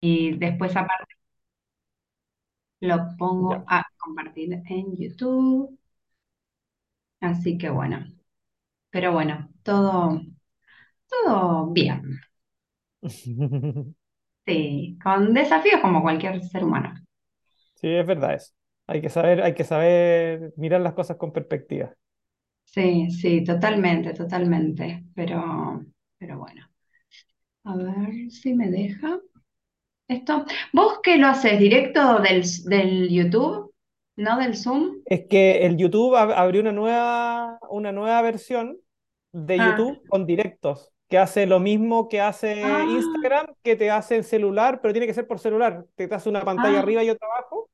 Y después aparte lo pongo Ya. a compartir en YouTube. Así que bueno, pero bueno, todo, todo bien. Sí, con desafíos como cualquier ser humano. Sí, es verdad eso. Hay que saber, hay que saber mirar las cosas con perspectiva. Sí, sí, totalmente, totalmente. Pero, pero bueno, a ver si me deja esto. ¿Vos qué lo haces? ¿Directo del, del YouTube? ¿No del Zoom? Es que el YouTube ab- abrió una nueva, una nueva versión de Ah, YouTube con directos, que hace lo mismo que hace ah, Instagram, que te hace en celular, pero tiene que ser por celular. Te hace una pantalla ah, arriba y otra abajo,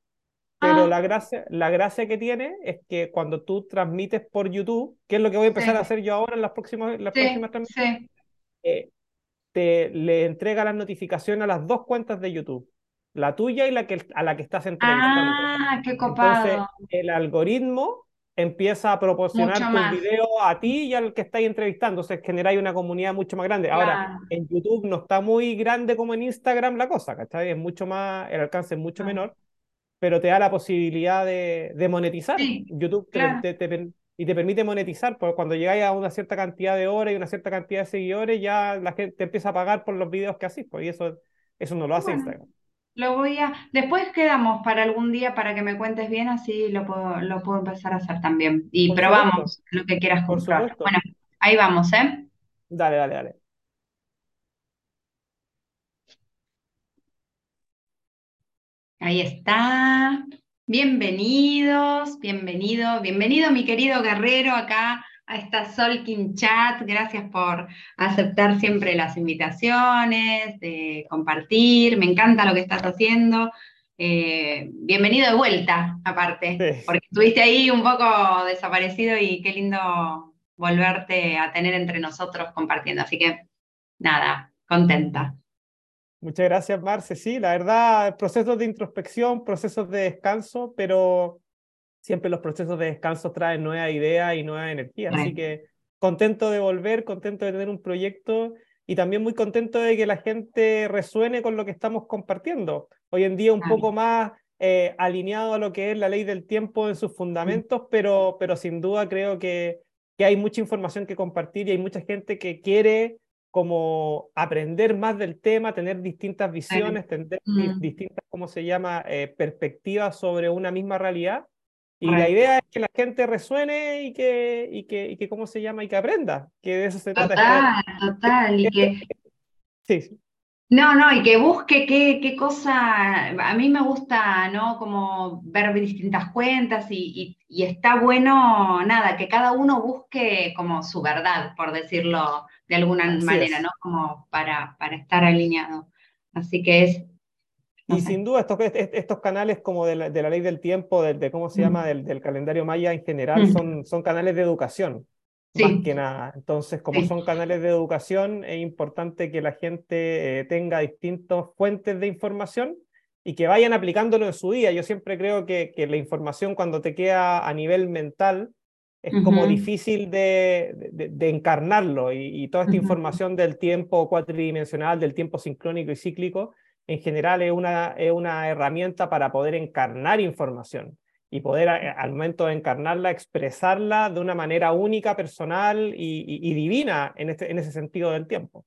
pero la gracia, la gracia que tiene es que cuando tú transmites por YouTube, que es lo que voy a empezar a hacer yo ahora en las próximas, en las próximas transmisiones, sí. eh, te le entrega las notificaciones a las dos cuentas de YouTube, la tuya y la que, a la que estás entrevistando. Ah, qué Entonces, copado. el algoritmo empieza a proporcionar tus más. videos a ti y al que estáis entrevistando. Entonces, generáis una comunidad mucho más grande. Ahora, Claro. en YouTube no está muy grande como en Instagram la cosa, ¿cachai? Es mucho más, el alcance es mucho Ah, menor, pero te da la posibilidad de, de monetizar. Sí, YouTube te, claro. te- te y te permite monetizar, porque cuando llegáis a una cierta cantidad de horas y una cierta cantidad de seguidores, ya la gente te empieza a pagar por los videos que haces, pues, y eso, eso no lo hace Bueno, Instagram. lo voy a. Después quedamos para algún día para que me cuentes bien, así lo puedo, lo puedo empezar a hacer también. Y Por supuesto, probamos lo que quieras comprar. Bueno, ahí vamos, ¿eh? Dale, dale, dale. Ahí está. Bienvenidos, bienvenido, bienvenido mi querido guerrero acá a esta Solkin Chat. Gracias por aceptar siempre las invitaciones, de compartir. Me encanta lo que estás haciendo. Eh, bienvenido de vuelta, aparte, Sí. porque estuviste ahí un poco desaparecido y qué lindo volverte a tener entre nosotros compartiendo. Así que nada, contenta. Muchas gracias, Marce. Sí, la verdad, procesos de introspección, procesos de descanso, pero siempre los procesos de descanso traen nuevas ideas y nueva energía. Así que contento de volver, contento de tener un proyecto y también muy contento de que la gente resuene con lo que estamos compartiendo. Hoy en día un poco más eh, alineado a lo que es la ley del tiempo en sus fundamentos, pero, pero sin duda creo que, que hay mucha información que compartir y hay mucha gente que quiere como aprender más del tema, tener distintas visiones, tener Mm, distintas, ¿cómo se llama?, eh, perspectivas sobre una misma realidad. Y la idea es que la gente resuene y que, y que, y que ¿cómo se llama? Y que aprenda, que de eso se trata. Total, total, y esto, que, sí, sí, no, no, y que busque qué, qué cosa, a mí me gusta, ¿no? Como ver distintas cuentas y, y, y está bueno, nada, que cada uno busque como su verdad, por decirlo de alguna así manera, ¿no? Como para, para estar alineado. Así que es, no Y sé. sin duda estos, est- estos canales como de la, de la ley del tiempo, de, de cómo se llama, Mm, del, del calendario maya en general, mm, son, son canales de educación, más que nada. Entonces, como sí, son canales de educación, es importante que la gente eh, tenga distintas fuentes de información y que vayan aplicándolo en su día. Yo siempre creo que, que la información cuando te queda a nivel mental es como difícil de, de, de encarnarlo y, y toda esta información del tiempo cuatridimensional, del tiempo sincrónico y cíclico en general es una, es una herramienta para poder encarnar información y poder a- al momento de encarnarla expresarla de una manera única, personal y, y- y divina en, este, en ese sentido del tiempo.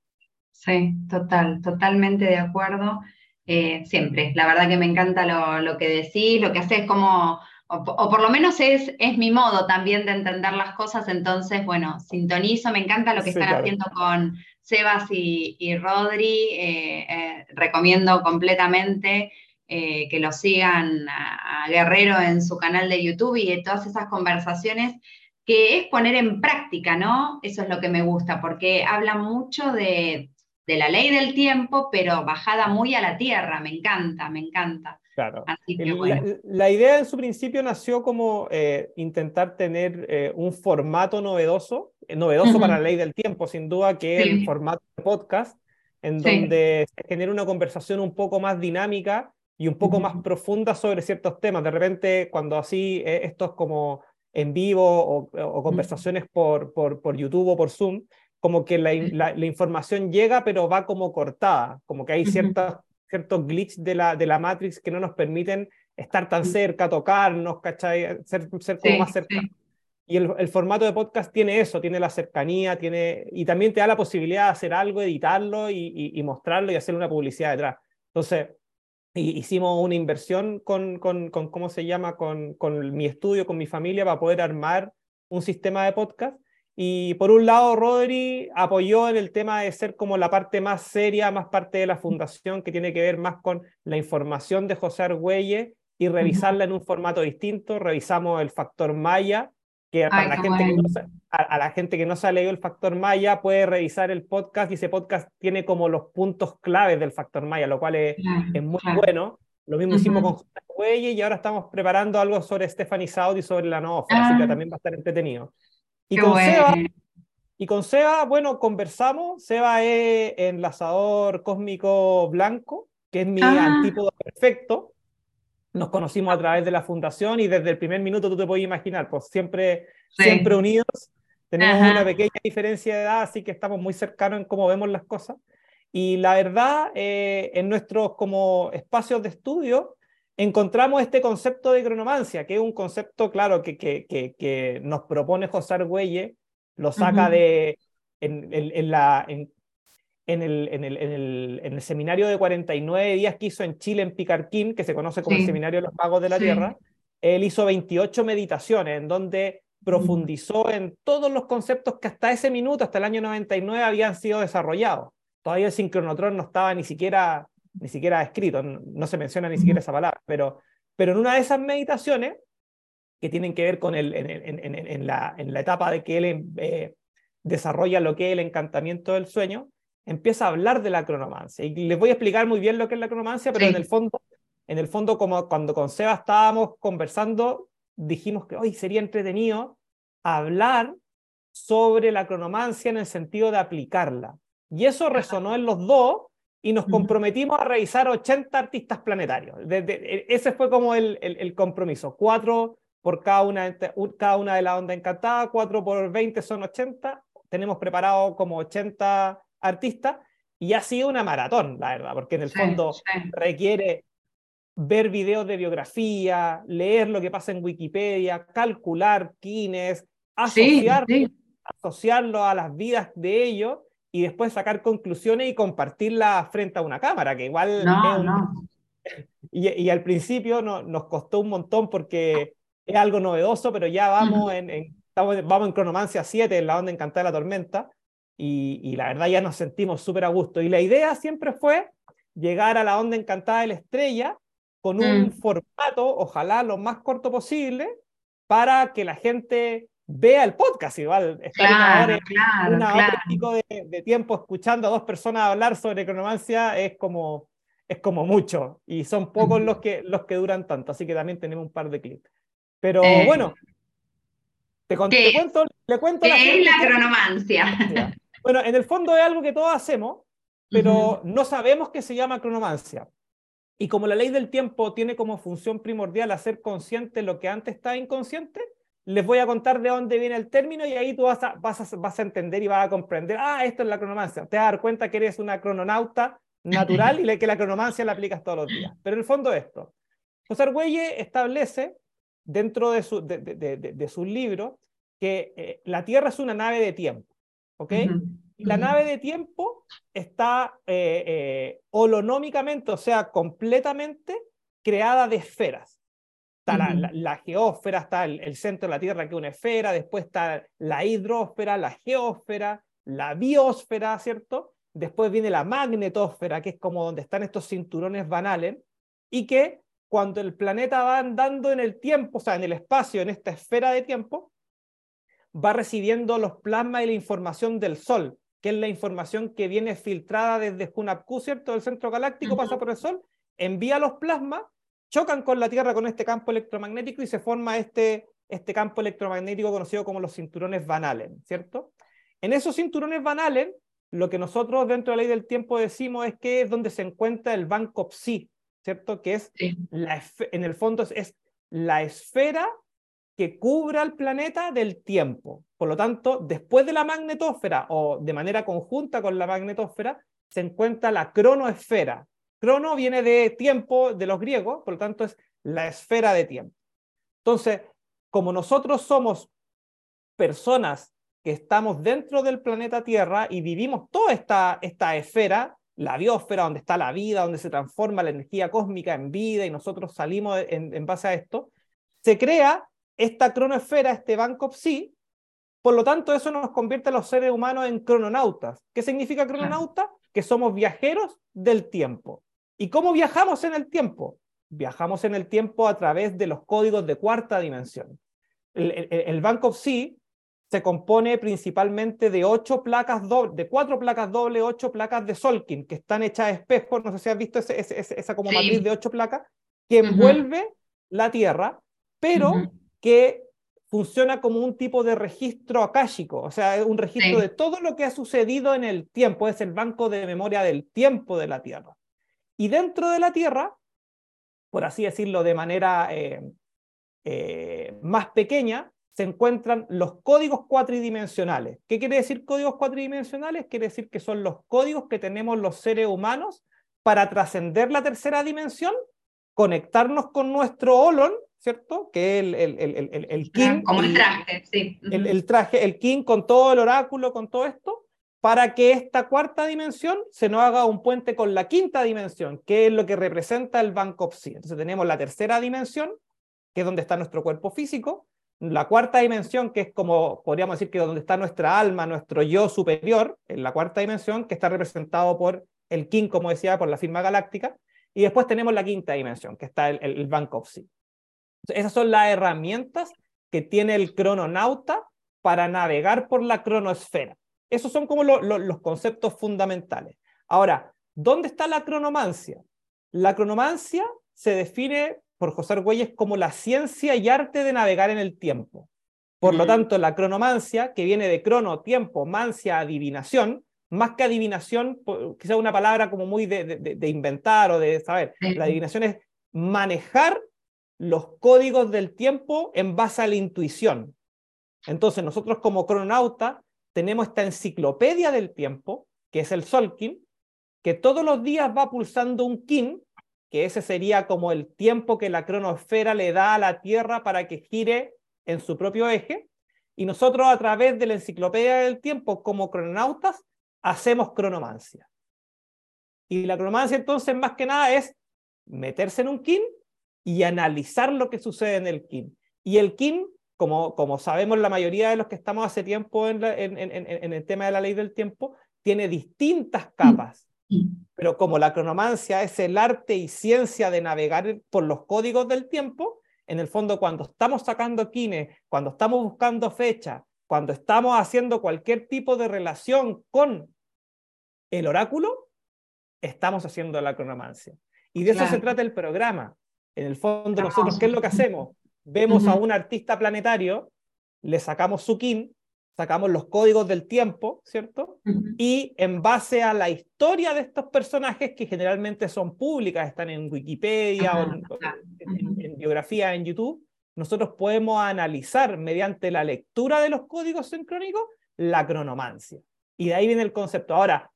Sí, total, totalmente de acuerdo. Eh, siempre, la verdad que me encanta lo, lo que decís, lo que haces como, o, po- o por lo menos es, es mi modo también de entender las cosas, entonces, bueno, sintonizo, me encanta lo que Sí, están claro. haciendo con Sebas y, y Rodri, eh, eh, recomiendo completamente eh, que lo sigan a, a Guerrero en su canal de YouTube y de todas esas conversaciones que es poner en práctica, ¿no? Eso es lo que me gusta, porque habla mucho de de la ley del tiempo, pero bajada muy a la tierra. Me encanta, me encanta. Claro. El- La, bueno. la idea en su principio nació como eh, intentar tener eh, un formato novedoso, eh, novedoso para la ley del tiempo, sin duda, que es el formato de podcast, en sí. donde se genera una conversación un poco más dinámica y un poco más profunda sobre ciertos temas. De repente, cuando así eh, estos como en vivo o, conversaciones por, por, por YouTube o por Zoom, como que la, la, la información llega, pero va como cortada, como que hay ciertas ciertos glitches de la, de la Matrix que no nos permiten estar tan cerca, tocarnos, ¿cachai? Ser, ser como más cerca. Y el, el, formato de podcast tiene eso, tiene la cercanía, tiene, y también te da la posibilidad de hacer algo, editarlo y, y, mostrarlo y hacer una publicidad detrás. Entonces, hicimos una inversión con, con, con, ¿cómo se llama? Con, con mi estudio, con mi familia, para poder armar un sistema de podcast. Y por un lado, Rodri apoyó en el tema de ser como la parte más seria, más parte de la fundación, que tiene que ver más con la información de José Argüelle y revisarla en un formato distinto. Revisamos el factor Maya, que para la gente que no, a, la gente que no se ha leído el factor Maya puede revisar el podcast y ese podcast tiene como los puntos claves del factor Maya, lo cual es, es muy bueno. Lo mismo hicimos con José Argüelle y ahora estamos preparando algo sobre Stephanie Saudi y sobre la Nova, así que ah. también va a estar entretenido. Y con, Seba, y con Seba, bueno, conversamos. Seba es enlazador cósmico blanco, que es mi ah. antípodo perfecto nos conocimos a través de la fundación y desde el primer minuto tú te puedes imaginar, pues siempre, siempre unidos. Tenemos una pequeña diferencia de edad, así que estamos muy cercanos en cómo vemos las cosas. Y la verdad, eh, en nuestros como espacios de estudio, encontramos este concepto de cronomancia, que es un concepto, claro, que, que, que, nos propone José Argüelle, lo saca de, en, en, la, en, en el, en, el, en, el, en el, seminario de 49 días que hizo en Chile, en Picarquín, que se conoce como el Seminario de los Magos de la Tierra, él hizo 28 meditaciones en donde profundizó en todos los conceptos que hasta ese minuto, hasta el año 99, habían sido desarrollados. Todavía el sincronotron no estaba ni siquiera, ni siquiera escrito, no, se menciona ni siquiera esa palabra, pero, pero en una de esas meditaciones, que tienen que ver con el, en la, en la etapa de que él eh, desarrolla lo que es el encantamiento del sueño, empieza a hablar de la cronomancia. Y les voy a explicar muy bien lo que es la cronomancia, pero en el fondo, en el fondo como cuando con Seba estábamos conversando, dijimos que hoy sería entretenido hablar sobre la cronomancia en el sentido de aplicarla. Y eso resonó en los dos y nos comprometimos a revisar 80 artistas planetarios. E, ese fue como el, el, compromiso. Cuatro por cada una, cada una de la onda encantada, cuatro por 20 son 80. Tenemos preparado como 80 artista y ha sido una maratón, la verdad, porque en el fondo requiere ver videos de biografía, leer lo que pasa en Wikipedia, calcular quiénes, asociar, asociarlo a las vidas de ellos y después sacar conclusiones y compartirlas frente a una cámara, que igual Y, al principio no, nos costó un montón porque es algo novedoso, pero ya vamos, en, estamos, vamos en Cronomancia 7, en la onda encantada de la tormenta, y, la verdad ya nos sentimos súper a gusto. Y la idea siempre fue llegar a la onda encantada de la estrella con un mm. formato, ojalá lo más corto posible, para que la gente vea el podcast. Igual, estar una hora, de, tiempo escuchando a dos personas hablar sobre cronomancia es como, es como mucho. Y son pocos los, que, los que duran tanto. Así que también tenemos un par de clips. Pero eh, bueno, te, cuento, le cuento ¿Qué es la cronomancia? Bueno, en el fondo es algo que todos hacemos, pero no sabemos que se llama cronomancia. Y como la ley del tiempo tiene como función primordial hacer consciente lo que antes estaba inconsciente, les voy a contar de dónde viene el término y ahí tú vas a, vas a, vas a entender y vas a comprender, ah, esto es la cronomancia. Te vas a dar cuenta que eres una crononauta natural y que la cronomancia la aplicas todos los días. Pero en el fondo esto. José Argüelle establece dentro de su, de, de, de, su libro que eh, la Tierra es una nave de tiempo. ¿Ok? La nave de tiempo está eh, eh, holonómicamente, o sea, completamente creada de esferas. Está la, la, geósfera, está el, centro de la Tierra que es una esfera, después está la hidrósfera, la geósfera, la biosfera, ¿cierto? Después viene la magnetósfera, que es como donde están estos cinturones Van Allen, y que cuando el planeta va andando en el tiempo, o sea, en el espacio, en esta esfera de tiempo, va recibiendo los plasmas y la información del Sol, que es la información que viene filtrada desde Hunapku, ¿cierto? Del centro galáctico, pasa por el Sol, envía los plasmas, chocan con la Tierra con este campo electromagnético y se forma este, este campo electromagnético conocido como los cinturones Van Allen, ¿cierto? En esos cinturones Van Allen, lo que nosotros dentro de la ley del tiempo decimos es que es donde se encuentra el banco Psi, ¿cierto? Que es, la, en el fondo es la esfera que cubra el planeta del tiempo. Por lo tanto, después de la magnetósfera o de manera conjunta con la magnetósfera, se encuentra la cronoesfera, Crono viene de tiempo de los griegos, por lo tanto es la esfera de tiempo. Entonces, como nosotros somos personas que estamos dentro del planeta Tierra y vivimos toda esta, esta esfera, la biosfera, donde está la vida, donde se transforma la energía cósmica en vida y nosotros salimos en base a esto, se crea esta cronoesfera, este Banco Psi, por lo tanto eso nos convierte a los seres humanos en crononautas. ¿Qué significa crononauta? Que somos viajeros del tiempo. ¿Y cómo viajamos en el tiempo? Viajamos en el tiempo a través de los códigos de cuarta dimensión. El, el, el Banco Psi se compone principalmente de ocho placas doble, de cuatro placas doble, ocho placas de Solkin, que están hechas de espejo, no sé si has visto ese, ese, esa como matriz de ocho placas, que envuelve uh -huh. la Tierra, pero uh -huh. Que funciona como un tipo de registro akáshico, o sea, es un registro sí. de todo lo que ha sucedido en el tiempo, es el banco de memoria del tiempo de la Tierra. Y dentro de la Tierra, por así decirlo de manera eh, eh, más pequeña, se encuentran los códigos cuatridimensionales. ¿Qué quiere decir códigos cuatridimensionales? Quiere decir que son los códigos que tenemos los seres humanos para trascender la tercera dimensión, conectarnos con nuestro Olon, ¿cierto? Que es el, el, el, el, el King. Como el traje, sí. El, traje, el King con todo el oráculo, con todo esto, para que esta cuarta dimensión se nos haga un puente con la quinta dimensión, que es lo que representa el Banco Psi. Entonces tenemos la tercera dimensión, que es donde está nuestro cuerpo físico, la cuarta dimensión, que es como podríamos decir que donde está nuestra alma, nuestro yo superior, en la cuarta dimensión, que está representado por el King, como decía, por la firma galáctica, y después tenemos la quinta dimensión, que está el, el, el Bank of Sea. Esas son las herramientas que tiene el crononauta para navegar por la cronosfera. Esos son como lo, lo, los conceptos fundamentales. Ahora, ¿dónde está la cronomancia? La cronomancia se define por José Argüelles como la ciencia y arte de navegar en el tiempo. Por lo tanto, la cronomancia, que viene de crono, tiempo, mancia, adivinación, más que adivinación, quizá una palabra como muy de, de, de inventar o de saber, la adivinación es manejar los códigos del tiempo en base a la intuición. Entonces, nosotros como crononauta tenemos esta enciclopedia del tiempo, que es el Solkin, que todos los días va pulsando un kin, que ese sería como el tiempo que la cronosfera le da a la Tierra para que gire en su propio eje, y nosotros a través de la enciclopedia del tiempo como crononautas hacemos cronomancia. Y la cronomancia entonces más que nada es meterse en un kin y analizar lo que sucede en el kin. Y el kin, como, como sabemos la mayoría de los que estamos hace tiempo en, la, en, en, en el tema de la ley del tiempo, tiene distintas capas. Pero como la cronomancia es el arte y ciencia de navegar por los códigos del tiempo, en el fondo cuando estamos sacando kines, cuando estamos buscando fecha, cuando estamos haciendo cualquier tipo de relación con el oráculo, estamos haciendo la cronomancia. Y de eso se trata el programa. En el fondo, nosotros, ¿qué es lo que hacemos? Vemos uh -huh. a un artista planetario, le sacamos su kin, sacamos los códigos del tiempo, ¿cierto? Uh -huh. Y en base a la historia de estos personajes, que generalmente son públicas, están en Wikipedia uh -huh. o en, en, en, biografía en YouTube, nosotros podemos analizar mediante la lectura de los códigos sincrónicos la cronomancia. Y de ahí viene el concepto. Ahora,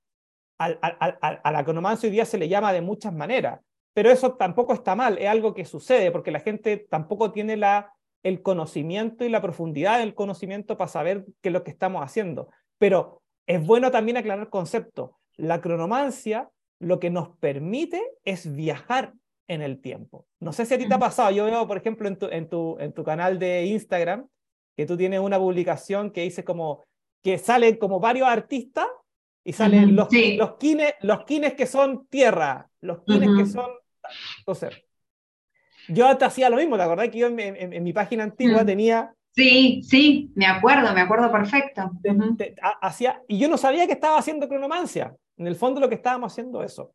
a, a, a, a la cronomancia hoy día se le llama de muchas maneras, pero eso tampoco está mal, es algo que sucede, porque la gente tampoco tiene la el conocimiento y la profundidad del conocimiento para saber qué es lo que estamos haciendo. Pero es bueno también aclarar concepto. La cronomancia lo que nos permite es viajar en el tiempo. No sé si a ti te ha pasado, yo veo, por ejemplo, en tu, en tu, en tu canal de Instagram, que tú tienes una publicación que dice como que salen como varios artistas y salen uh -huh, los, sí. los, kines, los kines que son tierra, los kines uh -huh. que son... Entonces, yo te hacía lo mismo, ¿te acordás que yo en, en, en mi página antigua tenía... Sí, sí, me acuerdo, me acuerdo perfecto. Te, te, hacía, y yo no sabía que estaba haciendo cronomancia. En el fondo lo que estábamos haciendo eso.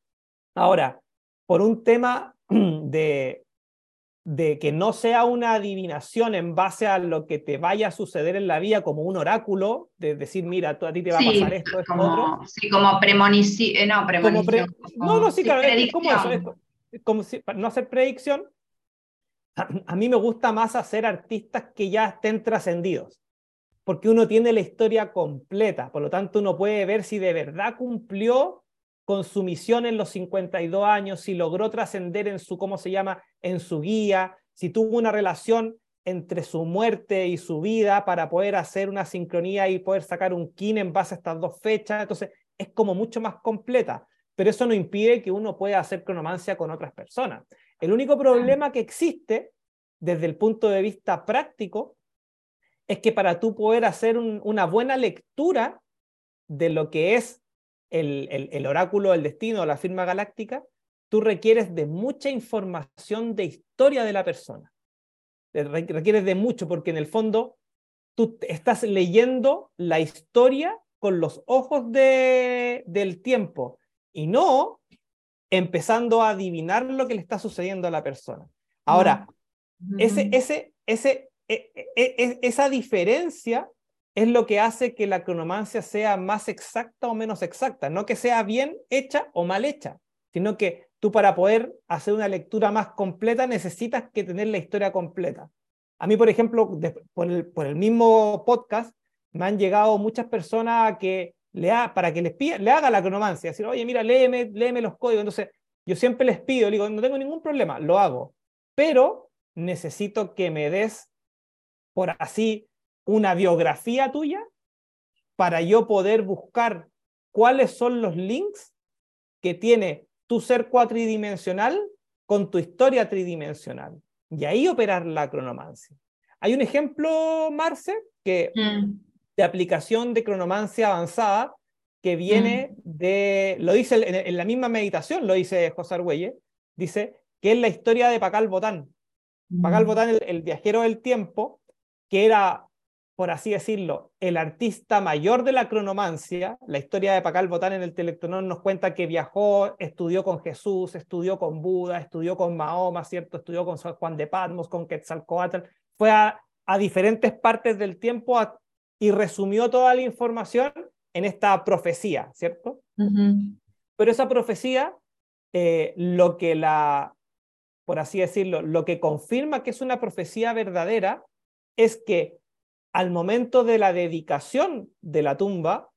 Ahora, por un tema de, de que no sea una adivinación en base a lo que te vaya a suceder en la vida como un oráculo, de decir, mira, tú, a ti te va sí, a pasar esto, esto, como, otro. Sí, como premonición, eh, no, premonición. Como pre como, no, no, sí, claro, es como eso, es como si, para no hacer predicción, a, mí me gusta más hacer artistas que ya estén trascendidos, porque uno tiene la historia completa, por lo tanto uno puede ver si de verdad cumplió con su misión en los 52 años, si logró trascender en su, ¿cómo se llama?, en su guía, si tuvo una relación entre su muerte y su vida para poder hacer una sincronía y poder sacar un kin en base a estas dos fechas. Entonces, es como mucho más completa, pero eso no impide que uno pueda hacer cronomancia con otras personas. El único problema que existe desde el punto de vista práctico es que para tú poder hacer una buena lectura de lo que es el, el oráculo del destino o la firma galáctica, tú requieres de mucha información de historia de la persona. Requieres de mucho porque en el fondo tú estás leyendo la historia con los ojos de, del tiempo y no empezando a adivinar lo que le está sucediendo a la persona. Ahora, ese, ese, ese, e, e, e, esa diferencia es lo que hace que la cronomancia sea más exacta o menos exacta, no que sea bien hecha o mal hecha, sino que tú para poder hacer una lectura más completa necesitas que tener la historia completa. A mí, por ejemplo, por, el, mismo podcast, me han llegado muchas personas que le para que les le haga la cronomancia, decir, oye, mira, léeme, léeme los códigos. Entonces, yo siempre les pido, digo, no tengo ningún problema, lo hago, pero necesito que me des, por así, una biografía tuya para yo poder buscar cuáles son los links que tiene tu ser cuatridimensional con tu historia tridimensional. Y ahí operar la cronomancia. Hay un ejemplo, Marce, que, mm. de aplicación de cronomancia avanzada que viene mm. de, lo dice en, la misma meditación, lo dice José Argüelle, dice que es la historia de Pacal Botán. Pacal mm. Botán, el viajero del tiempo, que era por así decirlo, el artista mayor de la cronomancia, la historia de Pacal Botán en el Telectonón nos cuenta que viajó, estudió con Jesús, estudió con Buda, estudió con Mahoma, ¿cierto? Estudió con San Juan de Patmos, con Quetzalcoatl, fue a, diferentes partes del tiempo y resumió toda la información en esta profecía, ¿cierto? Pero esa profecía, eh, lo que la, por así decirlo, lo que confirma que es una profecía verdadera es que al momento de la dedicación de la tumba,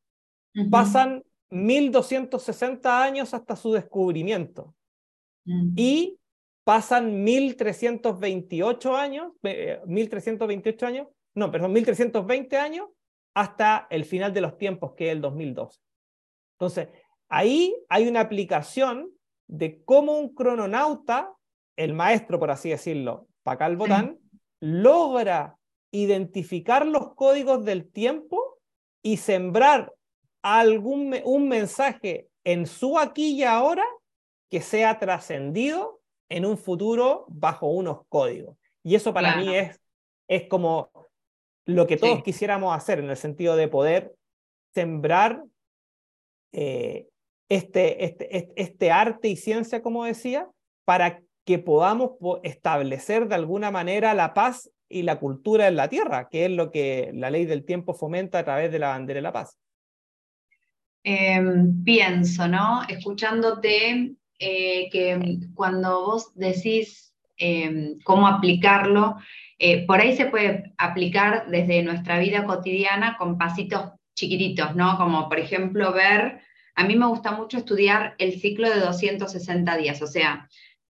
pasan 1260 años hasta su descubrimiento. Mm. Y pasan 1328 años, 1328 eh, años, no, perdón, 1320 años hasta el final de los tiempos, que es el 2012. Entonces, ahí hay una aplicación de cómo un crononauta, el maestro, por así decirlo, Pacal Botán, logra identificar los códigos del tiempo y sembrar algún un mensaje en su aquí y ahora que sea trascendido en un futuro bajo unos códigos. Y eso para mí es, es como lo que todos quisiéramos hacer en el sentido de poder sembrar eh, este, este, este arte y ciencia, como decía, para que podamos establecer de alguna manera la paz y la cultura en la tierra, que es lo que la ley del tiempo fomenta a través de la bandera de la paz. Em, pienso, ¿no? Escuchándote, eh, que cuando vos decís em, cómo aplicarlo, eh, por ahí se puede aplicar desde nuestra vida cotidiana con pasitos chiquititos, ¿no? Como por ejemplo ver, a mí me gusta mucho estudiar el ciclo de 260 días, o sea,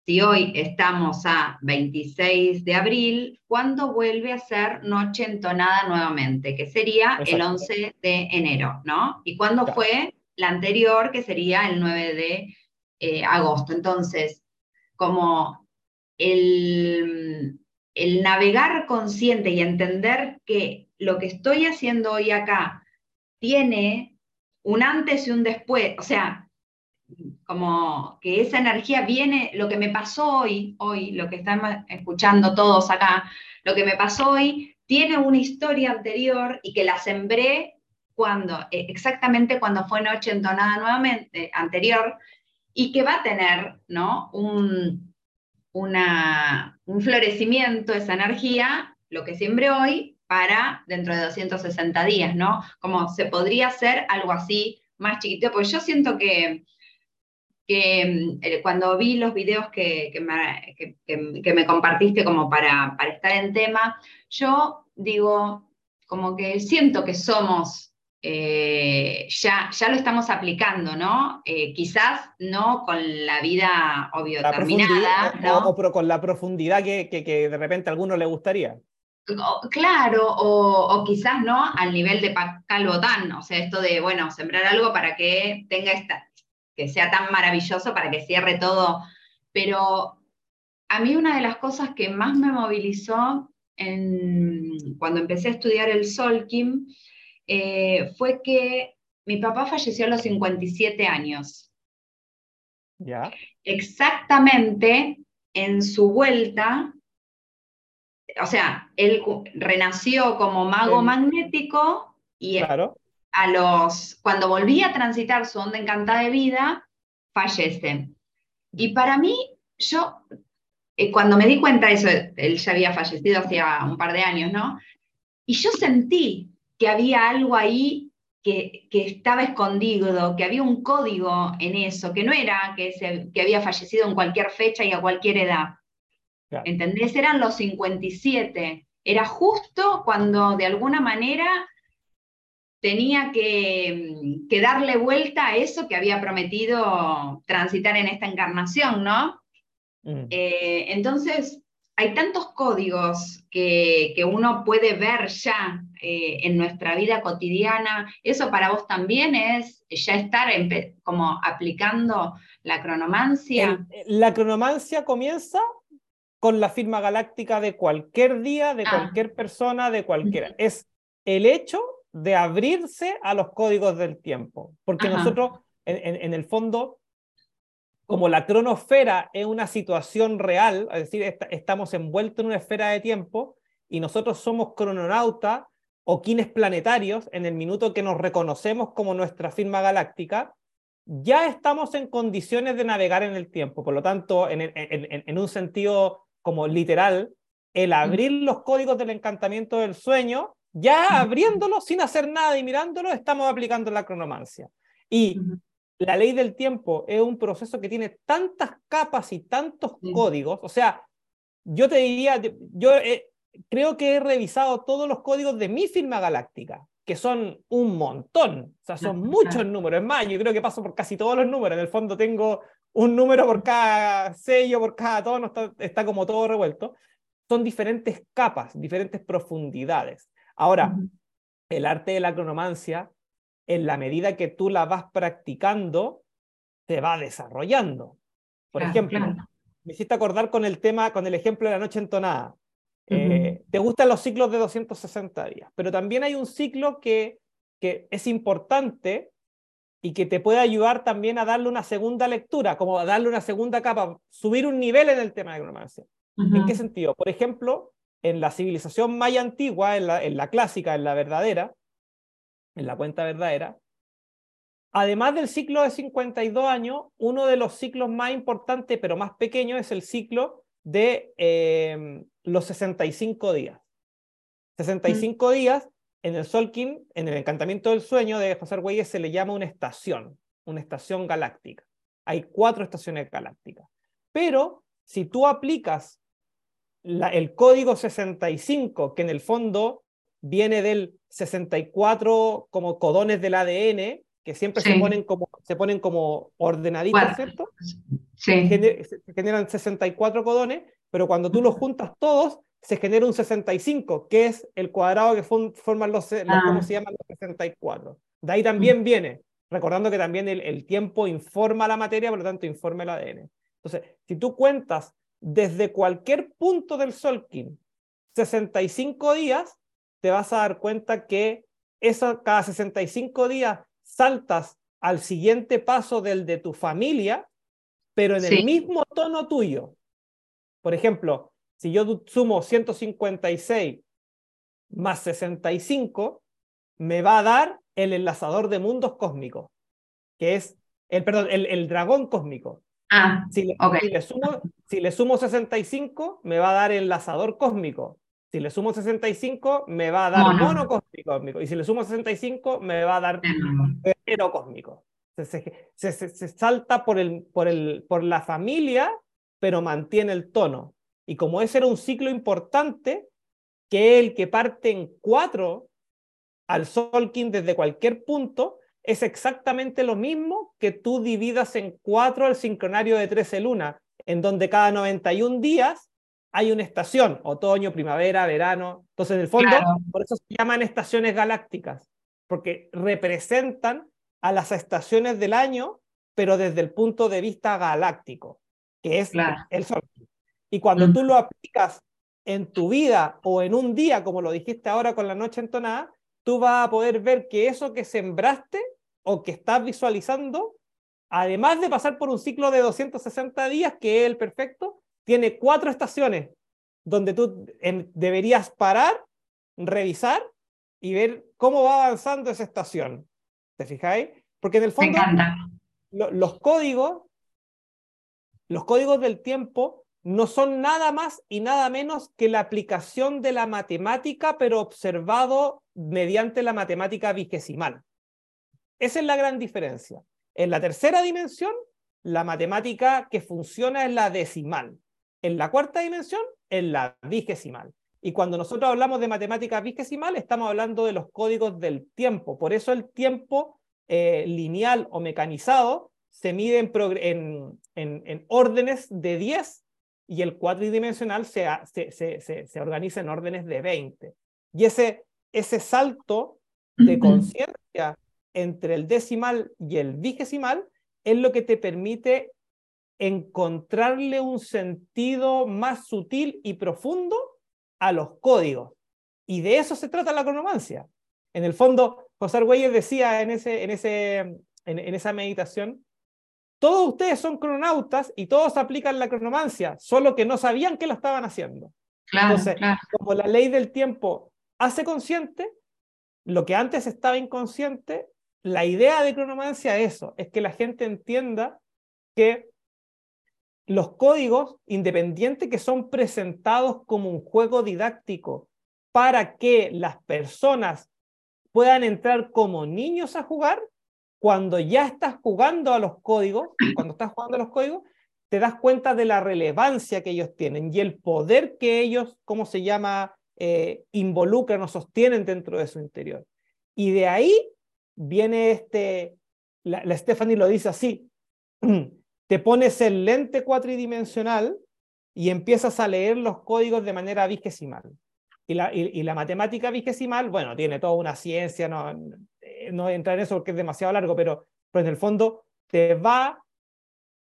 si hoy estamos a 26 de abril, ¿cuándo vuelve a ser noche entonada nuevamente? Que sería el 11 de enero, ¿no? ¿Y cuándo fue la anterior, que sería el 9 de eh, agosto? Entonces, como el, el navegar consciente y entender que lo que estoy haciendo hoy acá tiene un antes y un después, o sea, como que esa energía viene, lo que me pasó hoy, hoy, lo que están escuchando todos acá, lo que me pasó hoy tiene una historia anterior y que la sembré cuando, eh, exactamente cuando fue noche entonada nuevamente, anterior, y que va a tener, ¿no? Un, una, un florecimiento, esa energía, lo que sembré hoy, para dentro de 260 días, ¿no? Como se podría hacer algo así más chiquito, porque yo siento que que mm, eh, cuando vi los videos que, me, compartiste como para, para estar en tema, yo digo, como que siento que somos eh, ya, ya lo estamos aplicando, ¿no? Eh, quizás no con la vida, obvio, terminada, ¿no? O, pero con la profundidad que, que, de repente a alguno le gustaría. claro, o, quizás no al nivel de Pascal Botán, o sea, esto de, bueno, sembrar algo para que tenga esta, que sea tan maravilloso, para que cierre todo. Pero a mí una de las cosas que más me movilizó en, cuando empecé a estudiar el Solkim eh, fue que mi papá falleció a los 57 años. ¿Ya? Exactamente en su vuelta, o sea, él renació como mago magnético y a los, cuando volvía a transitar su onda encantada de vida, fallece. Y para mí, yo, eh, cuando me di cuenta de eso, él ya había fallecido hacía un par de años, ¿no? Y yo sentí que había algo ahí que, estaba escondido, que había un código en eso, que no era que, se, que había fallecido en cualquier fecha y a cualquier edad. ¿Entendés? Eran los 57. Era justo cuando de alguna manera tenía que, que, darle vuelta a eso que había prometido transitar en esta encarnación, ¿no? Mm. Eh, entonces, hay tantos códigos que, uno puede ver ya eh, en nuestra vida cotidiana. ¿Eso para vos también es ya estar como aplicando la cronomancia? la cronomancia comienza con la firma galáctica de cualquier día, de ah. cualquier persona, de cualquiera. Es el hecho de abrirse a los códigos del tiempo. Porque nosotros, en, el fondo, como la cronosfera es una situación real, es decir, estamos envueltos en una esfera de tiempo y nosotros somos crononautas o quines planetarios en el minuto que nos reconocemos como nuestra firma galáctica, ya estamos en condiciones de navegar en el tiempo. Por lo tanto, en, en un sentido como literal, el abrir los códigos del encantamiento del sueño, ya abriéndolo sin hacer nada y mirándolo, estamos aplicando la cronomancia. Y la ley del tiempo es un proceso que tiene tantas capas y tantos códigos, o sea, yo te diría, yo creo que he revisado todos los códigos de mi firma galáctica, que son un montón, o sea, son muchos números. Es más, yo creo que paso por casi todos los números. En el fondo tengo un número por cada sello, por cada tono, está, está como todo revuelto. Son diferentes capas, diferentes profundidades. Ahora, el arte de la cronomancia en la medida que tú la vas practicando, te va desarrollando. Por ejemplo, me hiciste acordar con el tema, con el ejemplo de la noche entonada. Eh, te gustan los ciclos de 260 días, pero también hay un ciclo que, que es importante y que te puede ayudar también a darle una segunda lectura, como a darle una segunda capa, subir un nivel en el tema de cronomancia. ¿En qué sentido? Por ejemplo, en la civilización maya antigua, en la, clásica, en la verdadera, en la cuenta verdadera, además del ciclo de 52 años, uno de los ciclos más importantes, pero más pequeños, es el ciclo de em, los 65 días. 65 días en el Solkin, en el encantamiento del sueño de José Argüelles, se le llama una estación, una estación galáctica. Hay cuatro estaciones galácticas. Pero si tú aplicas el código 65, que en el fondo viene del 64 como codones del ADN, que siempre se, ponen como, se ponen como ordenaditos, ¿cierto? Sí. Se generan 64 codones, pero cuando tú los juntas todos, se genera un 65, que es el cuadrado que forman los, ah. ¿cómo se llaman los 64. De ahí también viene, recordando que también el, el, tiempo informa la materia, por lo tanto informa el ADN. Entonces, si tú cuentas desde cualquier punto del Solkin 65 días, te vas a dar cuenta que eso, cada 65 días saltas al siguiente paso del de tu familia, pero en el mismo tono tuyo. Por ejemplo, si yo sumo 156 más 65, me va a dar el enlazador de mundos cósmicos, que es, el, perdón, el, dragón cósmico. Ah, si le, sumo, si le sumo 65, me va a dar el enlazador cósmico. Si le sumo 65, me va a dar mono, cósmico. Y si le sumo 65, me va a dar guerrero cósmico. Se, se, salta por, el, por, el, por la familia, pero mantiene el tono. Y como ese era un ciclo importante, que el que parte en cuatro, al Solkin desde cualquier punto es exactamente lo mismo que tú dividas en cuatro el sincronario de 13 lunas, en donde cada 91 días hay una estación, otoño, primavera, verano. Entonces, en el fondo, por eso se llaman estaciones galácticas, porque representan a las estaciones del año, pero desde el punto de vista galáctico, que es el Sol. Y cuando tú lo aplicas en tu vida o en un día, como lo dijiste ahora con la noche entonada, tú vas a poder ver que eso que sembraste o que estás visualizando, además de pasar por un ciclo de 260 días, que es el perfecto, tiene cuatro estaciones donde tú deberías parar, revisar y ver cómo va avanzando esa estación. ¿Te fijáis? Porque en el fondo los códigos, los códigos del tiempo no son nada más y nada menos que la aplicación de la matemática, pero observado mediante la matemática vigesimal. Esa es la gran diferencia. En la tercera dimensión, la matemática que funciona es la decimal. En la cuarta dimensión, es la vigesimal. Y cuando nosotros hablamos de matemática vigesimal, estamos hablando de los códigos del tiempo. Por eso el tiempo eh, lineal o mecanizado se mide en, en, órdenes de 10 y el cuatridimensional se, se, se, se, organiza en órdenes de 20. Y ese, ese salto de conciencia entre el decimal y el vigesimal es lo que te permite encontrarle un sentido más sutil y profundo a los códigos. Y de eso se trata la cronomancia. En el fondo, José Argüelles decía en, ese, en, ese, en, esa meditación, todos ustedes son cronautas y todos aplican la cronomancia, solo que no sabían que lo estaban haciendo. Entonces, como la ley del tiempo hace consciente, lo que antes estaba inconsciente, la idea de cronomancia es eso, es que la gente entienda que los códigos independientes que son presentados como un juego didáctico para que las personas puedan entrar como niños a jugar, cuando ya estás jugando a los códigos, cuando estás jugando a los códigos, te das cuenta de la relevancia que ellos tienen y el poder que ellos, ¿cómo se llama?, eh, involucran o sostienen dentro de su interior. Y de ahí viene este, la, la Stephanie lo dice así, te pones el lente cuatridimensional y empiezas a leer los códigos de manera vigesimal. Y la, y, la matemática vigesimal, bueno, tiene toda una ciencia, no, no entrar en eso porque es demasiado largo, pero, pero en el fondo te va,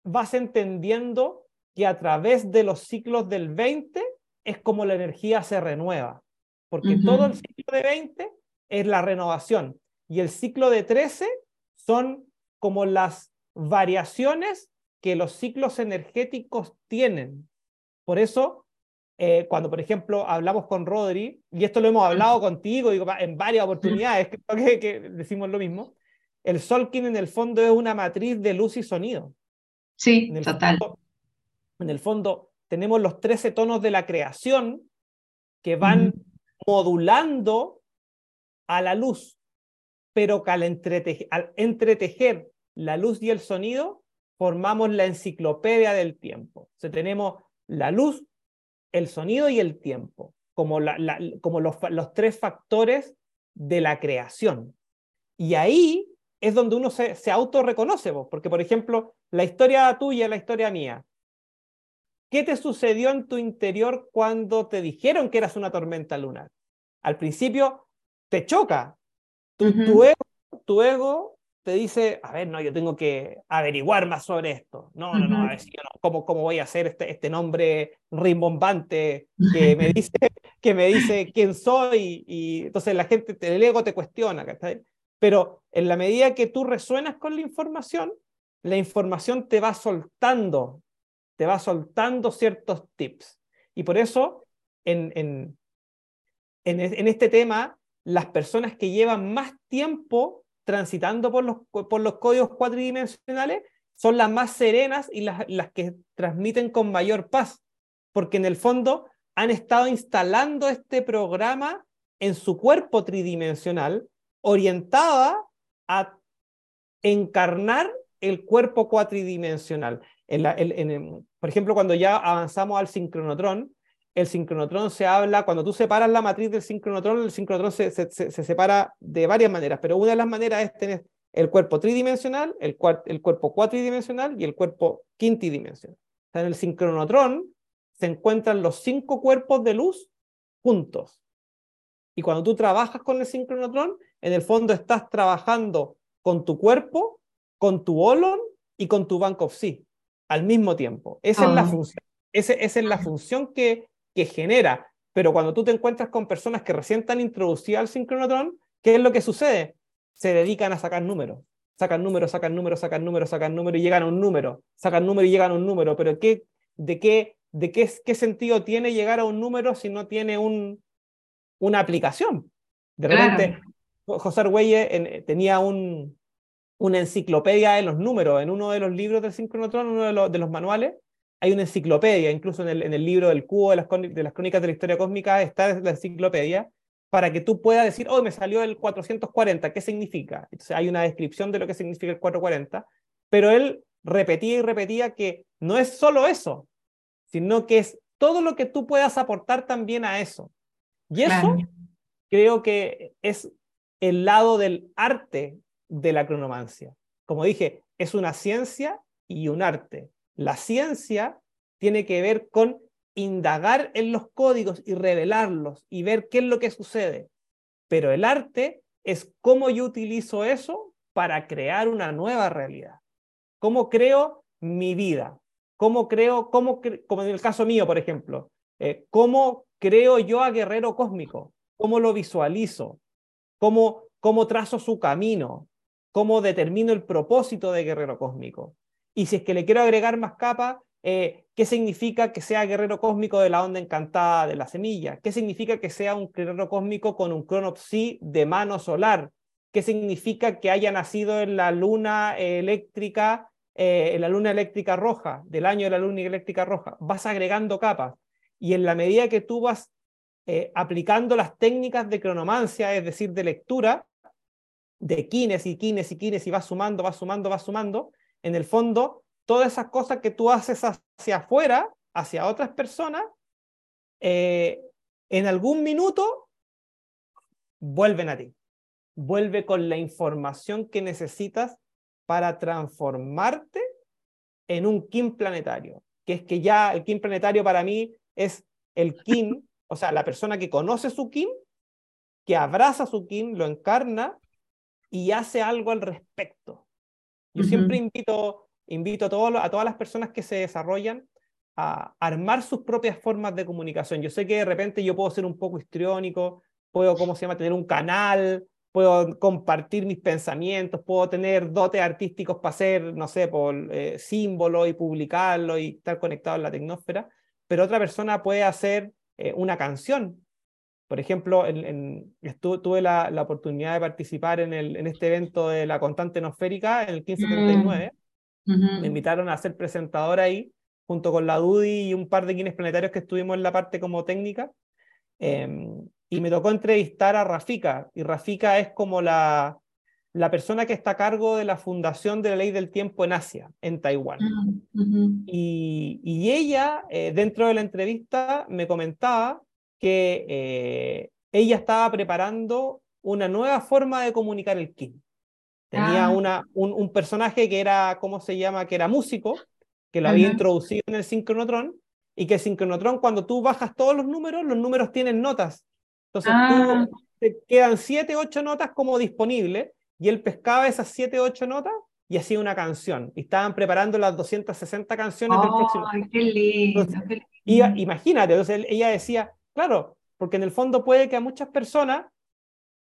vas entendiendo que a través de los ciclos del 20 es como la energía se renueva, porque todo el ciclo de 20 es la renovación y el ciclo de 13 son como las variaciones que los ciclos energéticos tienen. Por eso, eh, cuando por ejemplo hablamos con Rodri, y esto lo hemos hablado contigo en varias oportunidades, que, que, decimos lo mismo, el Solkin en el fondo es una matriz de luz y sonido. Sí, total. en el fondo tenemos los 13 tonos de la creación que van modulando a la luz, pero al entretejer la luz y el sonido, formamos la enciclopedia del tiempo. O tenemos la luz, el sonido y el tiempo, como, los, tres factores de la creación. Y ahí es donde uno se, se autorreconoce, porque por ejemplo, la historia tuya, la historia mía, ¿qué te sucedió en tu interior cuando te dijeron que eras una tormenta lunar? Al principio te choca. Tu, tu ego te dice, a ver, no, yo tengo que averiguar más sobre esto. No, no, no, a ver, ¿cómo, ¿cómo, voy a hacer este, este nombre rimbombante que me dice, que me dice quién soy? Y entonces la gente, el ego te cuestiona, Pero en la medida que tú resuenas con la información, la información te va soltando, te va soltando ciertos tips. Y por eso, en, en, en, en este tema, las personas que llevan más tiempo transitando por los, por los códigos cuatridimensionales son las más serenas y las, las que transmiten con mayor paz, porque en el fondo han estado instalando este programa en su cuerpo tridimensional, orientada a encarnar el cuerpo cuatridimensional. En la, en, por ejemplo, cuando ya avanzamos al sincronotrón, el sincronotrón se habla, cuando tú separas la matriz del sincronotrón, el sincronotrón se, se, separa de varias maneras, pero una de las maneras es tener el cuerpo tridimensional, el, el cuerpo cuatridimensional y el cuerpo quintidimensional. O sea, en el sincronotrón se encuentran los cinco cuerpos de luz juntos. Y cuando tú trabajas con el sincronotrón, en el fondo estás trabajando con tu cuerpo, con tu holon y con tu bank of C al mismo tiempo. Esa es la ah. función. esa es la función que, que genera. Pero cuando tú te encuentras con personas que recién han introducido al sincronotrón, ¿qué es lo que sucede? Se dedican a sacar números. Sacan números, sacan números, sacan números, sacan números y llegan a un número. Sacan número y llegan a un número. Pero ¿qué, ¿de qué, de qué, qué sentido tiene llegar a un número si no tiene un, una aplicación? De repente, José Argüelle tenía un, una enciclopedia de los números. En uno de los libros del sincronotrón, uno de los, de los manuales, hay una enciclopedia, incluso en el, en el libro del cubo de las, de las crónicas de la historia cósmica está la enciclopedia, para que tú puedas decir, oh, me salió el 440, ¿qué significa? Entonces hay una descripción de lo que significa el 440, pero él repetía y repetía que no es solo eso, sino que es todo lo que tú puedas aportar también a eso. Y eso creo que es el lado del arte de la cronomancia. Como dije, es una ciencia y un arte. La ciencia tiene que ver con indagar en los códigos y revelarlos y ver qué es lo que sucede. Pero el arte es cómo yo utilizo eso para crear una nueva realidad. Cómo creo mi vida. Cómo creo, cómo como en el caso mío, por ejemplo, eh, cómo creo yo a Guerrero Cósmico, cómo lo visualizo, cómo, cómo trazo su camino, cómo determino el propósito de Guerrero Cósmico. Y si es que le quiero agregar más capas, eh, ¿qué significa que sea guerrero cósmico de la onda encantada de la semilla? ¿Qué significa que sea un guerrero cósmico con un cronopsi de mano solar? ¿Qué significa que haya nacido en la luna eléctrica, eh, en la luna eléctrica roja, del año de la luna eléctrica roja? Vas agregando capas. Y en la medida que tú vas eh, aplicando las técnicas de cronomancia, es decir, de lectura, de quines y quines y quines, y vas sumando, vas sumando, vas sumando, en el fondo, todas esas cosas que tú haces hacia afuera, hacia otras personas, eh, en algún minuto vuelven a ti. Vuelve con la información que necesitas para transformarte en un Kim planetario. Que es que ya el Kim planetario para mí es el Kim, o sea, la persona que conoce su Kim, que abraza su Kim, lo encarna y hace algo al respecto. Yo siempre invito, invito a, a todas las personas que se desarrollan a armar sus propias formas de comunicación. Yo sé que de repente yo puedo ser un poco histriónico, puedo, ¿cómo se llama?, tener un canal, puedo compartir mis pensamientos, puedo tener dotes artísticos para hacer, no sé, por eh, símbolos y publicarlo y estar conectado en la tecnósfera, pero otra persona puede hacer eh, una canción por ejemplo, en, tuve la, oportunidad de participar en, el, en este evento de la constante nosférica en el 1579. Mm. Me invitaron a ser presentador ahí, junto con la Dudi y un par de quienes planetarios que estuvimos en la parte como técnica. Em, y me tocó entrevistar a Rafika. Y Rafika es como la, la persona que está a cargo de la fundación de la ley del tiempo en Asia, en Taiwán. Mm, y, y, ella, eh, dentro de la entrevista, me comentaba que eh, ella estaba preparando una nueva forma de comunicar el Kim. Tenía ah. una, un, personaje que era, ¿cómo se llama? Que era músico, que lo había introducido en el sincronotrón, y que el sincronotrón, cuando tú bajas todos los números, los números tienen notas. Entonces ah. te quedan siete, ocho notas como disponibles, y él pescaba esas siete, ocho notas y hacía una canción. Y estaban preparando las 260 canciones del próximo. Qué lindo, imagínate, entonces ella decía, Claro, porque en el fondo puede que a muchas personas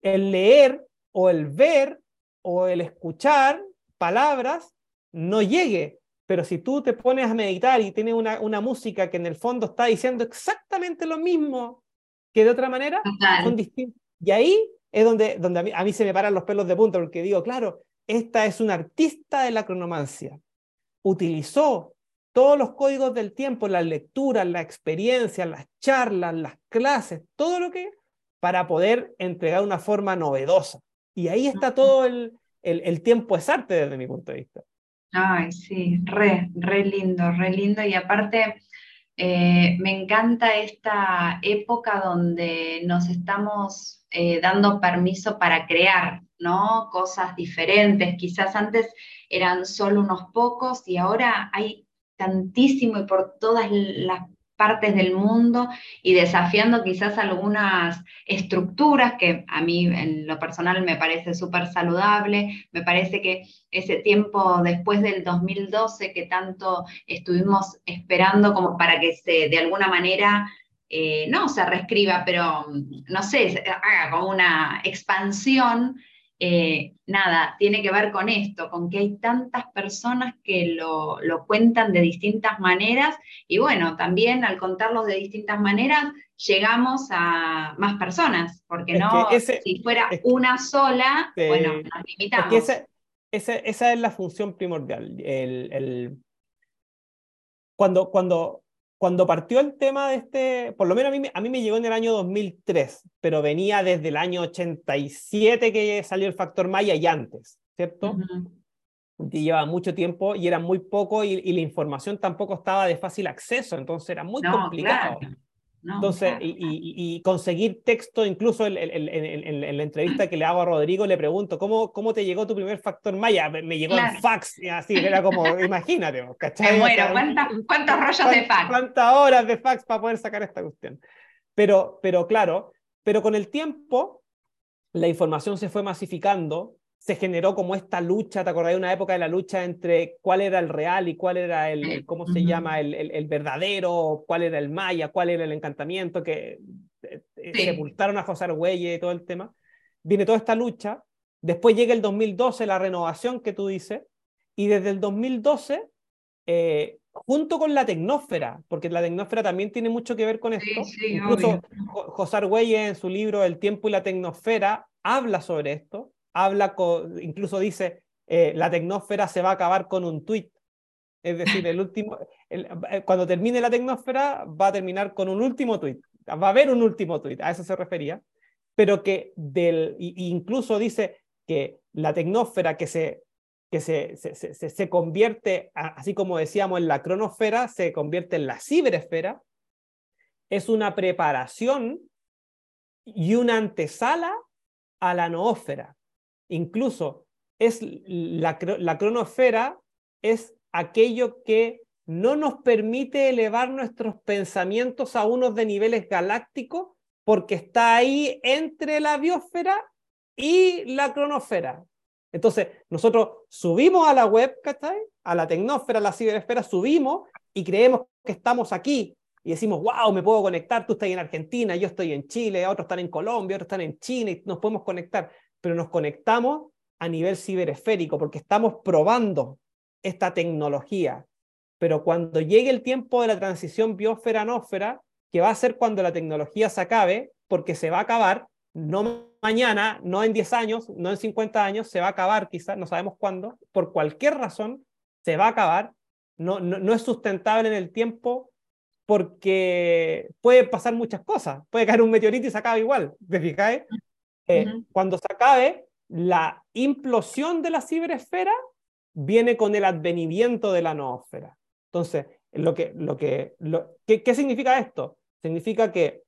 el leer o el ver o el escuchar palabras no llegue, pero si tú te pones a meditar y tienes una, una música que en el fondo está diciendo exactamente lo mismo que de otra manera, son distintos. Y ahí es donde, donde a, mí, a mí se me paran los pelos de punta, porque digo, claro, esta es una artista de la cronomancia. Utilizó todos los códigos del tiempo, las lecturas, la experiencia, las charlas, las clases, todo lo que para poder entregar una forma novedosa. Y ahí está todo el, el, tiempo es arte desde mi punto de vista. Ay, sí, re, re lindo, re lindo. Y aparte, Eh, me encanta esta época donde nos estamos eh, dando permiso para crear, ¿no? Cosas diferentes. Quizás antes eran solo unos pocos y ahora hay tantísimo y por todas las partes del mundo y desafiando quizás algunas estructuras que a mí en lo personal me parece súper saludable. Me parece que ese tiempo después del 2012 que tanto estuvimos esperando como para que se de alguna manera eh, no se reescriba, pero no sé, haga como una expansión eh, nada, tiene que ver con esto, con que hay tantas personas que lo, cuentan de distintas maneras y bueno, también al contarlos de distintas maneras llegamos a más personas, porque no, si fuera una sola, bueno, nos limitamos. esa, es la función primordial. El, cuando, cuando cuando partió el tema de este, por lo menos a mí, a mí me llegó en el año 2003, pero venía desde el año 87 que salió el factor Maya y antes, ¿cierto? Y llevaba mucho tiempo y era muy poco y, la información tampoco estaba de fácil acceso, entonces era muy complicado. Entonces, y, conseguir texto, incluso en, la entrevista que le hago a Rodrigo, le pregunto, ¿cómo, cómo te llegó tu primer factor Maya? Me llegó el fax, y así, era como, imagínate, ¿cachai? Me muero, ¿cuántos rollos de fax? ¿Cuántas horas de fax para poder sacar esta cuestión? Pero, pero claro, pero con el tiempo, la información se fue masificando, se generó como esta lucha, ¿te acordás de una época de la lucha entre cuál era el real y cuál era el, ¿cómo se llama? El, el, verdadero, cuál era el maya, cuál era el encantamiento, que eh, eh, sepultaron a José Argüelle y todo el tema. Viene toda esta lucha, después llega el 2012, la renovación que tú dices, y desde el 2012, eh, junto con la tecnósfera, porque la tecnósfera también tiene mucho que ver con esto, incluso José Argüelle en su libro El tiempo y la tecnosfera habla sobre esto, habla, incluso dice, eh, la tecnósfera se va a acabar con un tweet. Es decir, el último, eh, cuando termine la tecnósfera va a terminar con un último tweet. Va a haber un último tweet, a eso se refería. Pero que del, incluso dice que la tecnósfera que se que se, se, se, se, convierte, así como decíamos en la cronosfera, se convierte en la ciberesfera, es una preparación y una antesala a la noósfera. Incluso es la, la cronosfera es aquello que no nos permite elevar nuestros pensamientos a unos de niveles galácticos porque está ahí entre la biosfera y la cronosfera. Entonces, nosotros subimos a la web, ¿cachai? A la tecnósfera, a la ciberesfera, subimos y creemos que estamos aquí. Y decimos, wow, me puedo conectar, tú estás en Argentina, yo estoy en Chile, otros están en Colombia, otros están en China y nos podemos conectar pero nos conectamos a nivel ciberesférico porque estamos probando esta tecnología. Pero cuando llegue el tiempo de la transición biosfera-nósfera, que va a ser cuando la tecnología se acabe, porque se va a acabar, no mañana, no en 10 años, no en 50 años, se va a acabar quizás, no sabemos cuándo, por cualquier razón, se va a acabar, no, no, es sustentable en el tiempo porque puede pasar muchas cosas, puede caer un meteorito y se acaba igual, ¿te fijáis? Eh, cuando se acabe, la implosión de la ciberesfera viene con el advenimiento de la noósfera. Entonces, lo que, lo que, lo, ¿qué, ¿qué significa esto? Significa que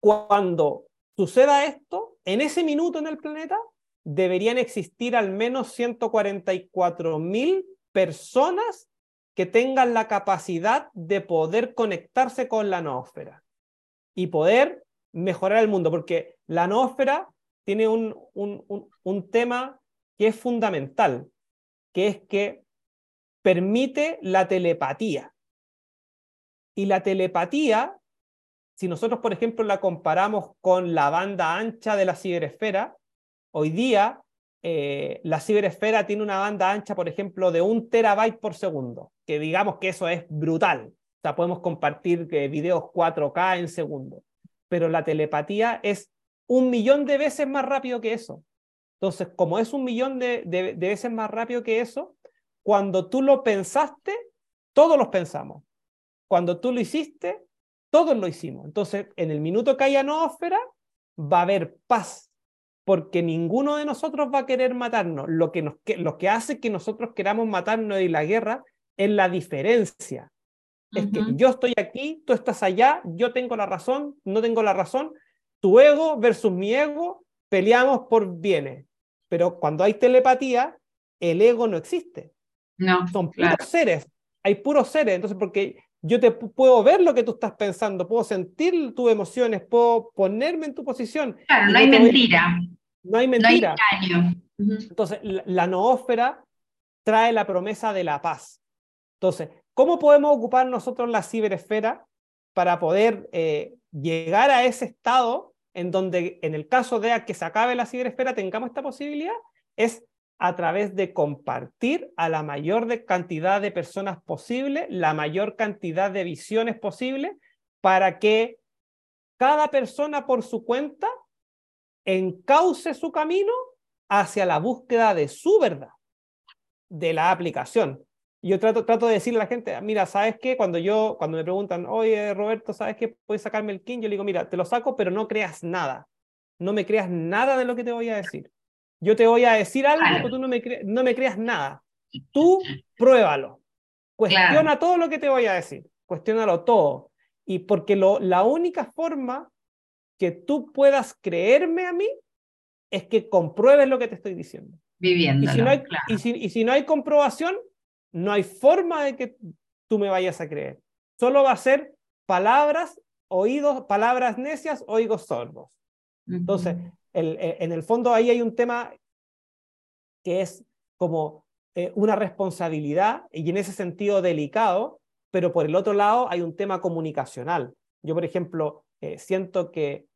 cuando suceda esto, en ese minuto en el planeta, deberían existir al menos 144 mil personas que tengan la capacidad de poder conectarse con la noósfera y poder mejorar el mundo, porque la noósfera tiene un, un, tema que es fundamental, que es que permite la telepatía. Y la telepatía, si nosotros, por ejemplo, la comparamos con la banda ancha de la ciberesfera, hoy día eh, la ciberesfera tiene una banda ancha, por ejemplo, de un terabyte por segundo, que digamos que eso es brutal. O sea, podemos compartir eh, videos 4K en segundo pero la telepatía es un millón de veces más rápido que eso. Entonces, como es un millón de, veces más rápido que eso, cuando tú lo pensaste, todos los pensamos. Cuando tú lo hiciste, todos lo hicimos. Entonces, en el minuto que haya noósfera, va a haber paz, porque ninguno de nosotros va a querer matarnos. Lo que, lo que hace que nosotros queramos matarnos y la guerra es la diferencia. Es que yo estoy aquí, tú estás allá, yo tengo la razón, no tengo la razón, tu ego versus mi ego, peleamos por bienes. Pero cuando hay telepatía, el ego no existe. No. Son puros seres, hay puros seres. Entonces, porque yo te puedo ver lo que tú estás pensando, puedo sentir tus emociones, puedo ponerme en tu posición. Claro, no hay mentira. No hay mentira. Entonces, la, la noósfera trae la promesa de la paz. Entonces, ¿cómo podemos ocupar nosotros la ciberesfera para poder eh, llegar a ese estado en donde, en el caso de que se acabe la ciberesfera, tengamos esta posibilidad? Es a través de compartir a la mayor cantidad de personas posible, la mayor cantidad de visiones posible, para que cada persona por su cuenta encauce su camino hacia la búsqueda de su verdad, de la aplicación. Yo trato, trato de decirle a la gente, mira, ¿sabes qué? Cuando yo, cuando me preguntan, oye, Roberto, ¿sabes qué? ¿Puedes sacarme el king? Yo le digo, mira, te lo saco, pero no creas nada. No me creas nada de lo que te voy a decir. Yo te voy a decir algo, pero tú no me, no me creas nada. Tú pruébalo. Cuestiona todo lo que te voy a decir. Cuestiónalo todo. Y porque lo, la única forma que tú puedas creerme a mí es que compruebes lo que te estoy diciendo. Viviendo. Y si no hay, y si, y si no hay comprobación, no hay forma de que tú me vayas a creer. Solo va a ser palabras, oídos, palabras necias, oídos sordos. Entonces, eh, en el fondo ahí hay un tema que es como eh, una responsabilidad y en ese sentido delicado, pero por el otro lado hay un tema comunicacional. Yo, por ejemplo, eh, siento que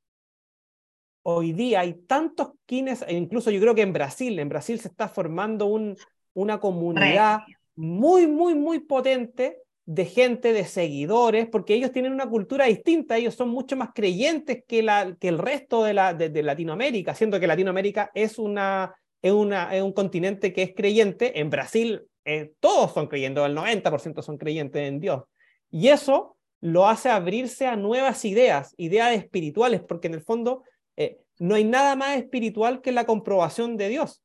hoy día hay tantos kines, e incluso yo creo que en Brasil, en Brasil se está formando un, una comunidad muy, muy, muy potente de gente, de seguidores, porque ellos tienen una cultura distinta, ellos son mucho más creyentes que, la, que el resto de, la, de, Latinoamérica, siendo que Latinoamérica es, una, es, una, es un continente que es creyente, en Brasil eh, todos son creyentes, el 90% son creyentes en Dios. Y eso lo hace abrirse a nuevas ideas, ideas espirituales, porque en el fondo eh, no hay nada más espiritual que la comprobación de Dios.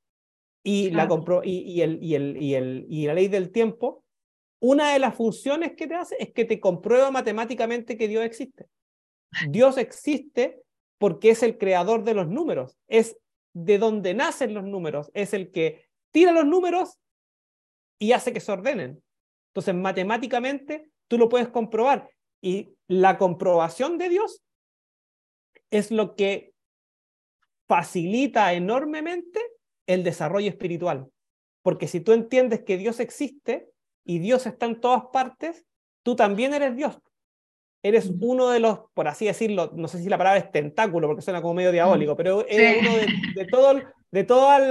Y, la, y, y, el, y, el, y, el, y la ley del tiempo una de las funciones que te hace es que te comprueba matemáticamente que Dios existe. Dios existe porque es el creador de los números, es de donde nacen los números, es el que tira los números y hace que se ordenen. Entonces, matemáticamente tú lo puedes comprobar y la comprobación de Dios es lo que facilita enormemente el desarrollo espiritual. Porque si tú entiendes que Dios existe, y Dios está en todas partes, tú también eres Dios. Eres uno de los, por así decirlo, no sé si la palabra es tentáculo, porque suena como medio diabólico, pero eres uno de, todo, de todas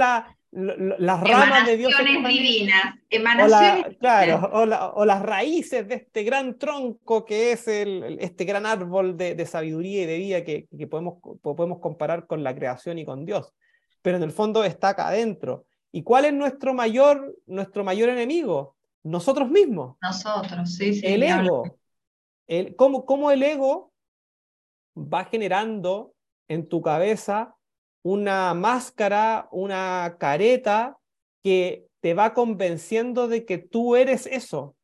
las ramas de Dios. divinas, emanaciones Claro, o, las raíces de este gran tronco que es el, este gran árbol de, sabiduría y de vida que, que, podemos, podemos comparar con la creación y con Dios. Pero en el fondo está acá adentro. ¿Y cuál es nuestro mayor, nuestro mayor enemigo? nosotros mismos. Nosotros, sí, sí. El ego. El, cómo, cómo el ego va generando en tu cabeza una máscara, una careta que te va convenciendo de que tú eres eso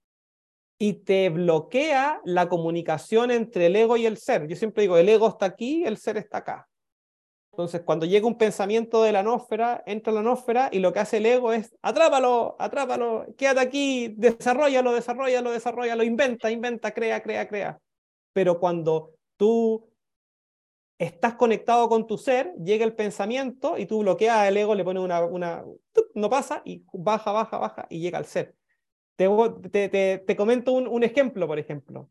y te bloquea la comunicación entre el ego y el ser. Yo siempre digo, el ego está aquí, el ser está acá. Entonces, cuando llega un pensamiento de la nósfera, entra la nósfera y lo que hace el ego es atrápalo, atrápalo, quédate aquí, desarrollalo, desarrollalo, desarrollalo, inventa, inventa, crea, crea, crea. Pero cuando tú estás conectado con tu ser, llega el pensamiento y tú bloqueas al ego, le pones una, una no pasa y baja, baja, baja y llega al ser. Te, te, te, comento un, un, ejemplo, por ejemplo.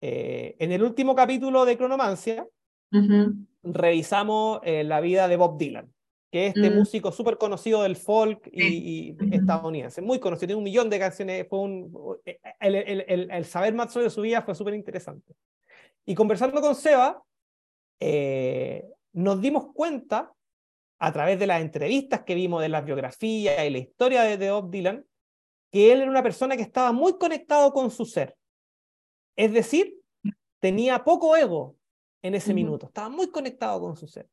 Eh, en el último capítulo de Cronomancia, revisamos eh, la vida de Bob Dylan, que es este mm. músico súper conocido del folk y, estadounidense, muy conocido, tiene un millón de canciones, fue un, eh, el, el, el, saber más sobre su vida fue súper interesante. Y conversando con Seba, eh, nos dimos cuenta, a través de las entrevistas que vimos de las biografías y la historia de, de Bob Dylan, que él era una persona que estaba muy conectado con su ser. Es decir, tenía poco ego, en ese minuto. Estaba muy conectado con su ser.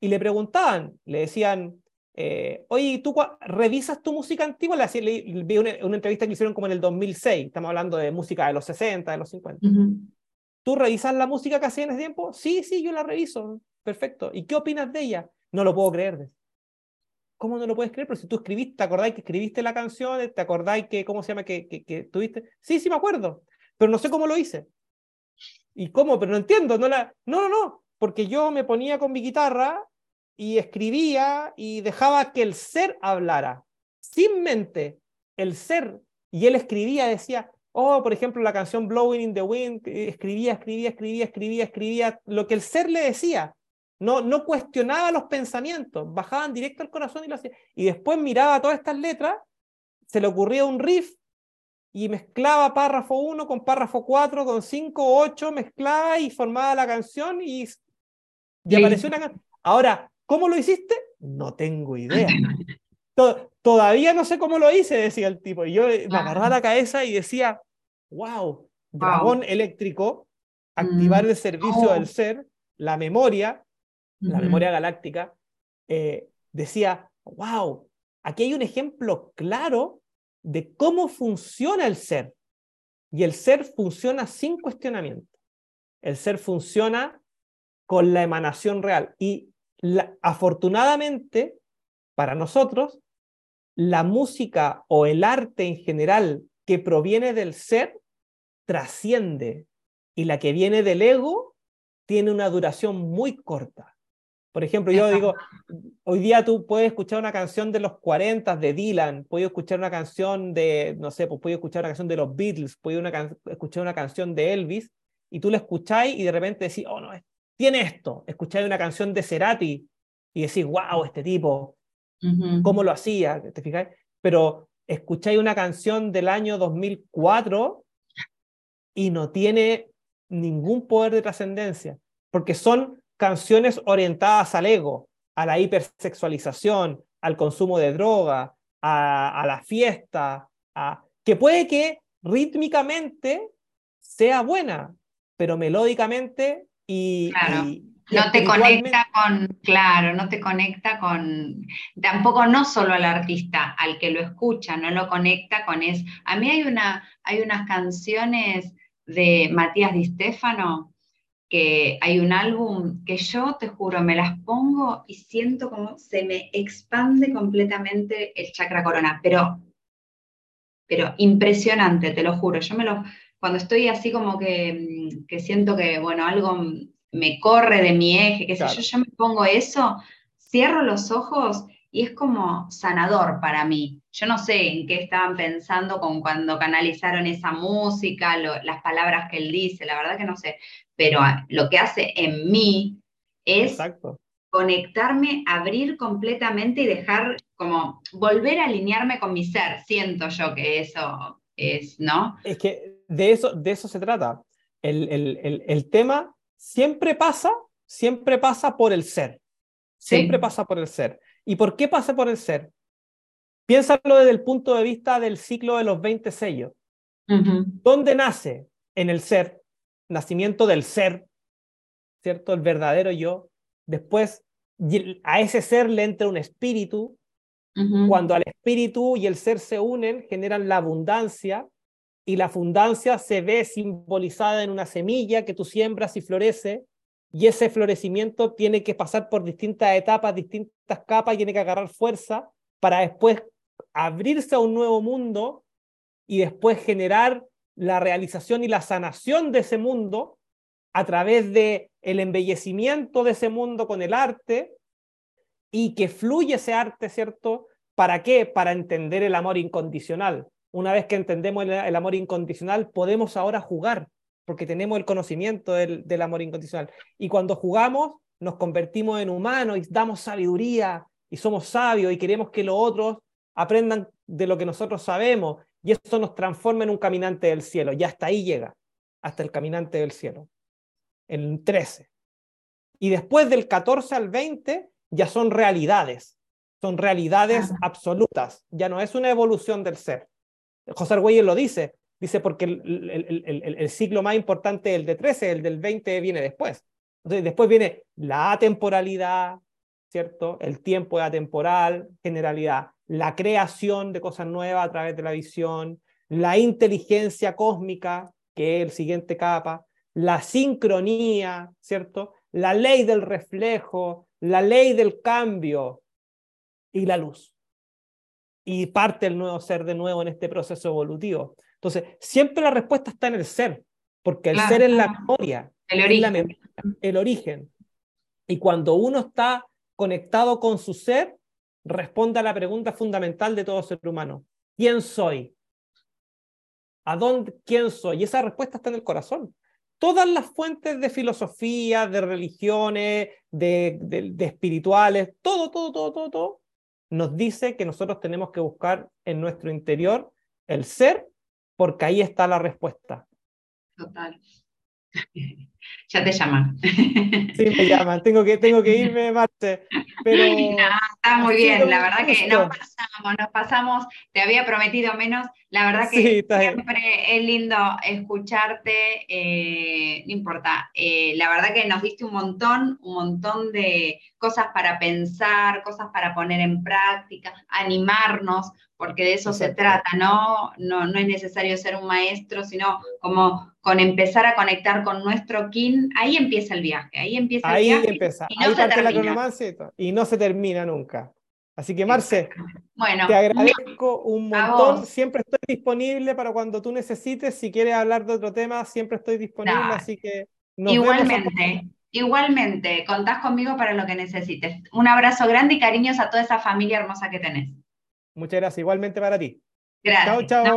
Y le preguntaban, le decían, eh, oye, ¿tú revisas tu música antigua? La, vi una, entrevista que hicieron como en el 2006, estamos hablando de música de los 60, de los 50. ¿Tú revisas la música que hacía en ese tiempo? Sí, sí, yo la reviso. Perfecto. ¿Y qué opinas de ella? No lo puedo creer. ¿Cómo no lo puedes creer? Pero si tú escribiste, ¿te acordáis que escribiste la canción? ¿Te acordáis que, cómo se llama, que, que, que tuviste? Sí, sí me acuerdo, pero no sé cómo lo hice. ¿Y cómo? Pero no entiendo. No, la... no, no, no, porque yo me ponía con mi guitarra y escribía y dejaba que el ser hablara, sin mente, el ser. Y él escribía, decía, oh, por ejemplo, la canción Blowing in the Wind, eh, escribía, escribía, escribía, escribía, escribía, lo que el ser le decía. No, no cuestionaba los pensamientos, bajaban directo al corazón y lo hacía. Y después miraba todas estas letras, se le ocurría un riff y mezclaba párrafo 1 con párrafo 4, con 5, 8, mezclaba y formaba la canción y, y apareció una canción. Ahora, ¿cómo lo hiciste? No tengo idea. Todavía no sé cómo lo hice, decía el tipo. Y yo me agarraba la cabeza y decía, wow, dragón eléctrico, activar el servicio del ser, la memoria, la memoria galáctica, eh, decía, wow, aquí hay un ejemplo claro de cómo funciona el ser. Y el ser funciona sin cuestionamiento. El ser funciona con la emanación real. Y afortunadamente, para nosotros, la música o el arte en general que proviene del ser trasciende y la que viene del ego tiene una duración muy corta. Por ejemplo, yo digo, hoy día tú puedes escuchar una canción de los 40 de Dylan, puedes escuchar una canción de, no sé, pues puedes escuchar una canción de los Beatles, puedes escuchar una canción de Elvis, y tú la escucháis y de repente decís, oh no, tiene esto. Escucháis una canción de Cerati y decís, wow, este tipo, ¿cómo lo hacía? ¿Te fijáis? Pero escucháis una canción del año 2004 y no tiene ningún poder de trascendencia, porque son canciones orientadas al ego, a la hipersexualización, al consumo de droga, a, la fiesta, a, que puede que rítmicamente sea buena, pero melódicamente y, no te conecta con, claro, no te conecta con, tampoco no solo al artista, al que lo escucha, no lo conecta con eso. A mí hay, una, hay unas canciones de Matías Di Stefano que hay un álbum que yo te juro, me las pongo y siento como se me expande completamente el chakra corona, pero, pero impresionante, te lo juro. Yo me lo, cuando estoy así como que, que siento que, bueno, algo me corre de mi eje, que sé yo, yo me pongo eso, cierro los ojos y es como sanador para mí. Yo no sé en qué estaban pensando con cuando canalizaron esa música, las palabras que él dice, la verdad que no sé, pero lo que hace en mí es conectarme, abrir completamente y dejar como volver a alinearme con mi ser. Siento yo que eso es, ¿no? Es que de eso, de eso se trata. El, el, el, tema siempre pasa, siempre pasa por el ser. Siempre pasa por el ser. ¿Y por qué pasa por el ser? Piénsalo desde el punto de vista del ciclo de los 20 sellos. ¿Dónde nace? En el ser nacimiento del ser, ¿cierto? El verdadero yo. Después a ese ser le entra un espíritu. Cuando al espíritu y el ser se unen, generan la abundancia y la abundancia se ve simbolizada en una semilla que tú siembras y florece y ese florecimiento tiene que pasar por distintas etapas, distintas capas, y tiene que agarrar fuerza para después abrirse a un nuevo mundo y después generar la realización y la sanación de ese mundo a través de el embellecimiento de ese mundo con el arte y que fluye ese arte, ¿cierto? ¿Para qué? Para entender el amor incondicional. Una vez que entendemos el, amor incondicional, podemos ahora jugar, porque tenemos el conocimiento del, del amor incondicional. Y cuando jugamos, nos convertimos en humanos y damos sabiduría y somos sabios y queremos que los otros aprendan de lo que nosotros sabemos y eso nos transforma en un caminante del cielo. Y hasta ahí llega, hasta el caminante del cielo. El 13. Y después del 14 al 20 ya son realidades. Son realidades absolutas. Ya no es una evolución del ser. José Argüelles lo dice. Dice porque el, el, el, ciclo más importante es el de 13, el del 20 viene después. Entonces, después viene la atemporalidad, ¿cierto? El tiempo es atemporal, generalidad. La creación de cosas nuevas a través de la visión, la inteligencia cósmica, que es el siguiente capa, la sincronía, ¿cierto? La ley del reflejo, la ley del cambio y la luz. Y parte el nuevo ser de nuevo en este proceso evolutivo. Entonces, siempre la respuesta está en el ser, porque el ser es la memoria, el origen. memoria, el origen. Y cuando uno está conectado con su ser, responde a la pregunta fundamental de todo ser humano. ¿Quién soy? ¿A dónde, quién soy? Y esa respuesta está en el corazón. Todas las fuentes de filosofía, de religiones, de, de, espirituales, todo, todo, todo, todo, todo, nos dice que nosotros tenemos que buscar en nuestro interior el ser, porque ahí está la respuesta. Total. ya te llaman. Sí, me llaman. Tengo que, tengo que irme, Marte. Pero está muy bien, la verdad que nos pasamos, nos pasamos. Te había prometido menos. La verdad que siempre es lindo escucharte. Eh, no importa. Eh, la verdad que nos diste un montón, un montón de cosas para pensar, cosas para poner en práctica, animarnos, porque de eso se trata, ¿no? ¿no? No es necesario ser un maestro, sino como con empezar a conectar con nuestro ahí empieza el viaje, ahí empieza ahí el viaje. Empieza. Y no ahí parte la cronomancia y, no se termina nunca. Así que Marce, bueno, te agradezco un montón, siempre estoy disponible para cuando tú necesites, si quieres hablar de otro tema, siempre estoy disponible, así que... Igualmente, igualmente, contás conmigo para lo que necesites. Un abrazo grande y cariños a toda esa familia hermosa que tenés. Muchas gracias, igualmente para ti. Gracias. Chao, chao.